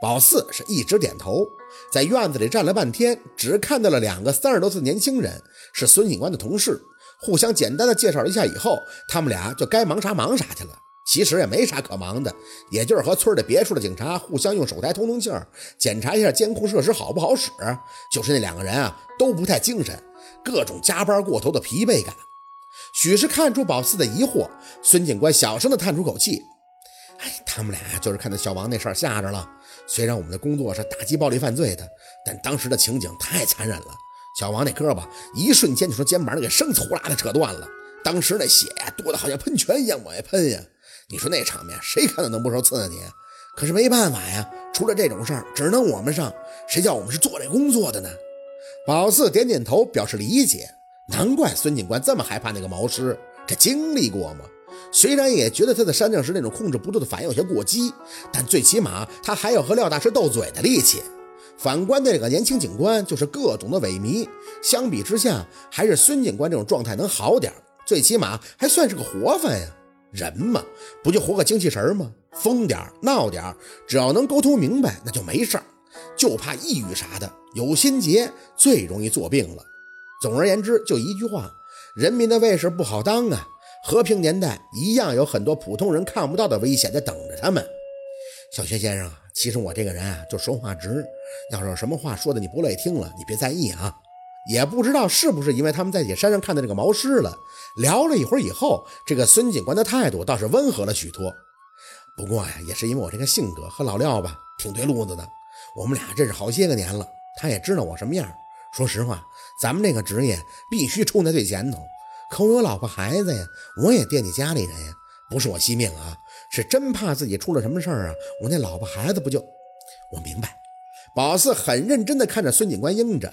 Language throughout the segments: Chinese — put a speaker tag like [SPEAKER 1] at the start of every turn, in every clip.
[SPEAKER 1] 宝四是一直点头，在院子里站了半天，只看到了两个三十多岁年轻人，是孙警官的同事，互相简单的介绍了一下以后，他们俩就该忙啥忙啥去了。其实也没啥可忙的，也就是和村里别处的警察互相用手台通通气儿，检查一下监控设施好不好使。就是那两个人啊都不太精神，各种加班过头的疲惫感。许是看出宝四的疑惑，孙警官小声的叹出口气：“，他们俩就是看到小王那事儿吓着了。虽然我们的工作是打击暴力犯罪的，但当时的情景太残忍了。小王那胳膊一瞬间就从肩膀上给生呲呼啦的扯断了，当时那血呀多的好像喷泉一样往外喷呀。”你说那场面谁看到能不受刺激？可是没办法呀，出了这种事儿只能我们上，谁叫我们是做这工作的呢？宝四点点头表示理解，难怪孙警官这么害怕那个毛师，这经历过吗？虽然也觉得他在山上时那种控制不住的反应有些过激，但最起码他还有和廖大师斗嘴的力气。反观那个年轻警官，就是各种的萎靡，相比之下，还是孙警官这种状态能好点，最起码还算是个活泛呀。人嘛，不就活个精气神吗？疯点闹点只要能沟通明白，那就没事儿。就怕抑郁啥的，有心结最容易做病了。总而言之，就一句话：人民的卫士不好当啊。和平年代一样有很多普通人看不到的危险在等着他们。小薛先生，其实我这个人啊，就说话直。要是有什么话说的你不乐意听了，你别在意啊。也不知道是不是因为他们在野山上看到这个毛尸了，聊了一会儿以后，这个孙警官的态度倒是温和了许多。不过呀，也是因为我这个性格和老廖吧挺对路子的，我们俩认识好些个年了，他也知道我什么样。说实话，咱们这个职业必须冲在最前头。可我有老婆孩子呀，我也惦记家里人呀，不是我惜命啊，是真怕自己出了什么事儿啊，我那老婆孩子不就……我明白。宝四很认真地看着孙警官，应着。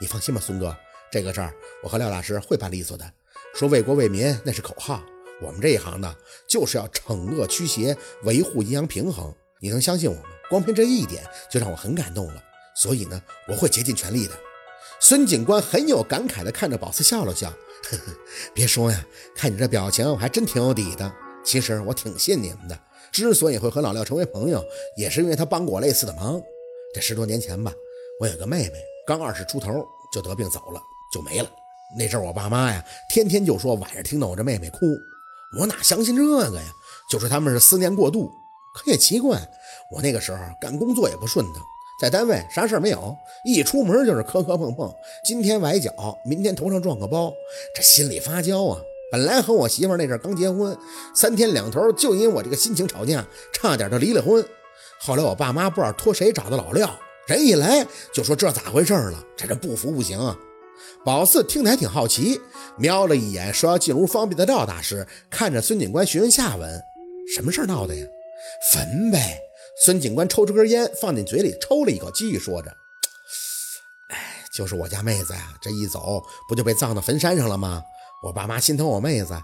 [SPEAKER 1] 你放心吧，孙哥，这个事儿我和廖大师会办利索的。说为国为民那是口号，我们这一行的就是要惩恶驱邪，维护阴阳平衡。你能相信我吗？光凭这一点就让我很感动了。所以呢，我会竭尽全力的。孙警官很有感慨地看着宝四笑了笑，呵呵，别说呀，看你这表情，我还真挺有底的。其实我挺信你们的。之所以会和老廖成为朋友，也是因为他帮过我类似的忙。这十多年前吧，我有个妹妹。刚二十出头就得病走了，就没了。那阵我爸妈呀，天天就说晚上听到我这妹妹哭，我哪相信这个呀？就说他们是思念过度。可也奇怪，我那个时候干工作也不顺当，在单位啥事儿没有，一出门就是磕磕碰碰，今天崴脚，明天头上撞个包，这心里发焦啊。本来和我媳妇那阵刚结婚，三天两头就因我这个心情吵架，差点就离了婚。后来我爸妈不知道托谁找的老廖。人一来就说这咋回事了？这这不服不行啊！宝四听得还挺好奇，瞄了一眼说要进屋方便的廖大师，看着孙警官询问下文：“什么事闹的呀？”坟呗。孙警官抽出根烟放进嘴里抽了一口，继续说着：“哎，就是我家妹子呀，这一走不就被葬到坟山上了吗？我爸妈心疼我妹子，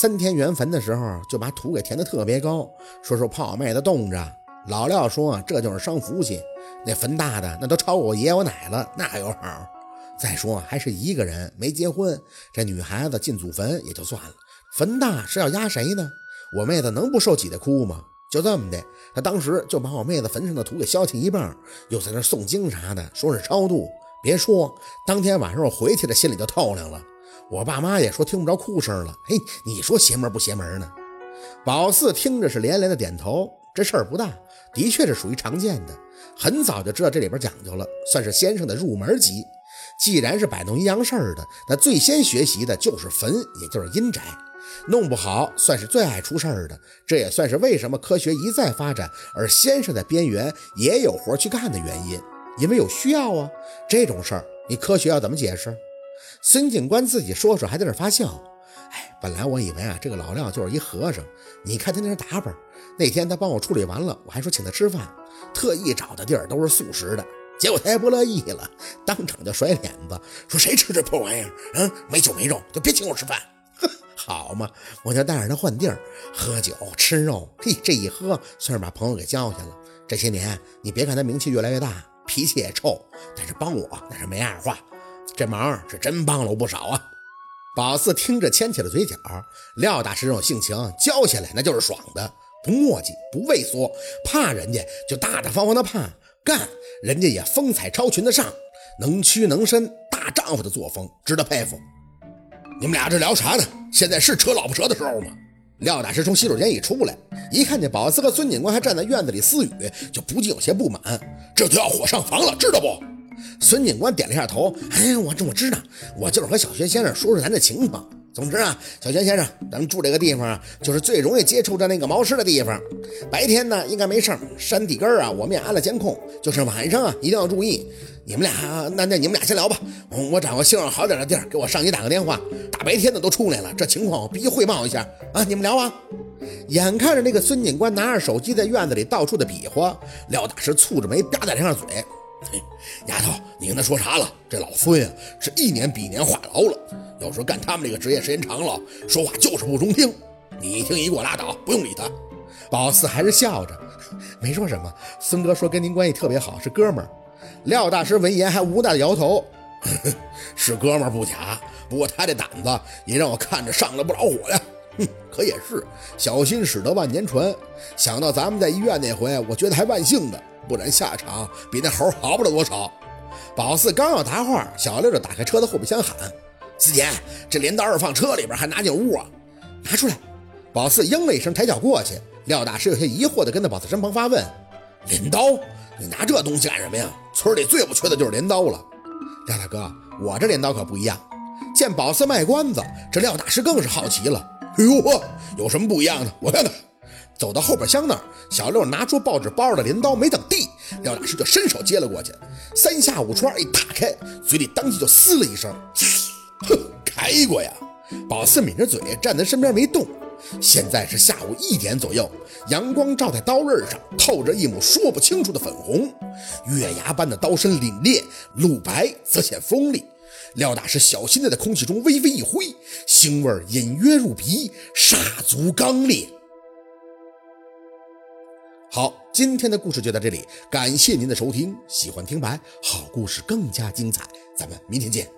[SPEAKER 1] 三天圆坟的时候就把土给填得特别高，说说怕我妹子冻着。老廖说这就是伤福气。”那坟大的那都超过我爷我奶了，那有好。再说还是一个人没结婚，这女孩子进祖坟也就算了，坟大是要压谁呢？我妹子能不受挤的哭吗？就这么的，他当时就把我妹子坟上的土给削去一半，又在那诵经啥的，说是超度。别说，当天晚上我回去的心里就透亮了。我爸妈也说听不着哭声了。嘿，你说邪门不邪门呢？宝四听着是连连的点头，这事儿不大，的确是属于常见的。很早就知道这里边讲究了，算是先生的入门级。既然是摆弄阴阳事儿的，那最先学习的就是坟，也就是阴宅。弄不好算是最爱出事儿的。这也算是为什么科学一再发展，而先生在边缘也有活去干的原因。因为有需要啊。这种事儿，你科学要怎么解释？孙警官自己说说，还在那发笑。哎，本来我以为啊，这个老廖就是一和尚。你看他那打扮，那天他帮我处理完了，我还说请他吃饭。特意找的地儿都是素食的，结果他也不乐意了，当场就甩脸子，说谁吃这破玩意儿？嗯，没酒没肉就别请我吃饭。好嘛，我就带着他换地儿喝酒吃肉。嘿，这一喝算是把朋友给交下了。这些年你别看他名气越来越大，脾气也臭，但是帮我那是没二话，这忙是真帮了我不少啊。宝四听着牵起了嘴角，廖大师这种性情交下来那就是爽的。不磨叽，不畏缩，怕人家就大大方方的怕，干人家也风采超群的上，能屈能伸，大丈夫的作风值得佩服。你们俩这聊啥呢？现在是扯老婆舌的时候吗？廖大师从洗手间一出来，一看见宝四和孙警官还站在院子里私语，就不禁有些不满。这就要火上房了，知道不？孙警官点了一下头，哎，我这我知道，我就是和小薛先生说说咱这情况。总之啊，小泉先生，咱们住这个地方啊，就是最容易接触着那个毛尸的地方。白天呢，应该没事儿。山底根儿啊，我们也安了监控。就是晚上啊，一定要注意。你们俩，那那你们俩先聊吧。我找个信号好点的地儿，给我上级打个电话。大白天的都出来了，这情况我必须汇报一下啊！你们聊啊。眼看着那个孙警官拿着手机在院子里到处的比划，廖大师蹙着眉，吧嗒两下嘴。嘿，丫头，你跟他说啥了？这老孙呀，是一年比一年话痨了。要说干他们这个职业时间长了，说话就是不中听。你一听一过拉倒，不用理他。宝四还是笑着，没说什么。孙哥说跟您关系特别好，是哥们儿。廖大师闻言还无奈的摇头，是哥们儿不假，不过他这胆子也让我看着上了不少火呀。哼，可也是，小心驶得万年船。想到咱们在医院那回，我觉得还万幸的。不然下场比那猴好不了多少。宝四刚要答话，小六就打开车的后备箱喊：“四姐，这镰刀放车里边，还拿进屋啊？拿出来！”宝四应了一声，抬脚过去。廖大师有些疑惑地跟在宝四身旁发问：“镰刀？你拿这东西干什么呀？村里最不缺的就是镰刀了。”廖大哥，我这镰刀可不一样。见宝四卖关子，这廖大师更是好奇了：“哎呦呵，有什么不一样的？我看看。”走到后备箱那儿，小六拿出报纸包着的镰刀，没等地，廖大师就伸手接了过去，三下五除二一打开，嘴里当即就嘶了一声，哼，开过呀！宝四抿着嘴站在身边没动。现在是下午一点左右，阳光照在刀刃上，透着一抹说不清楚的粉红，月牙般的刀身凛冽，露白则显锋利。廖大师小心地在空气中微微一挥，腥味隐约入鼻，煞足刚烈。好，今天的故事就到这里，感谢您的收听。喜欢听白，好故事更加精彩，咱们明天见。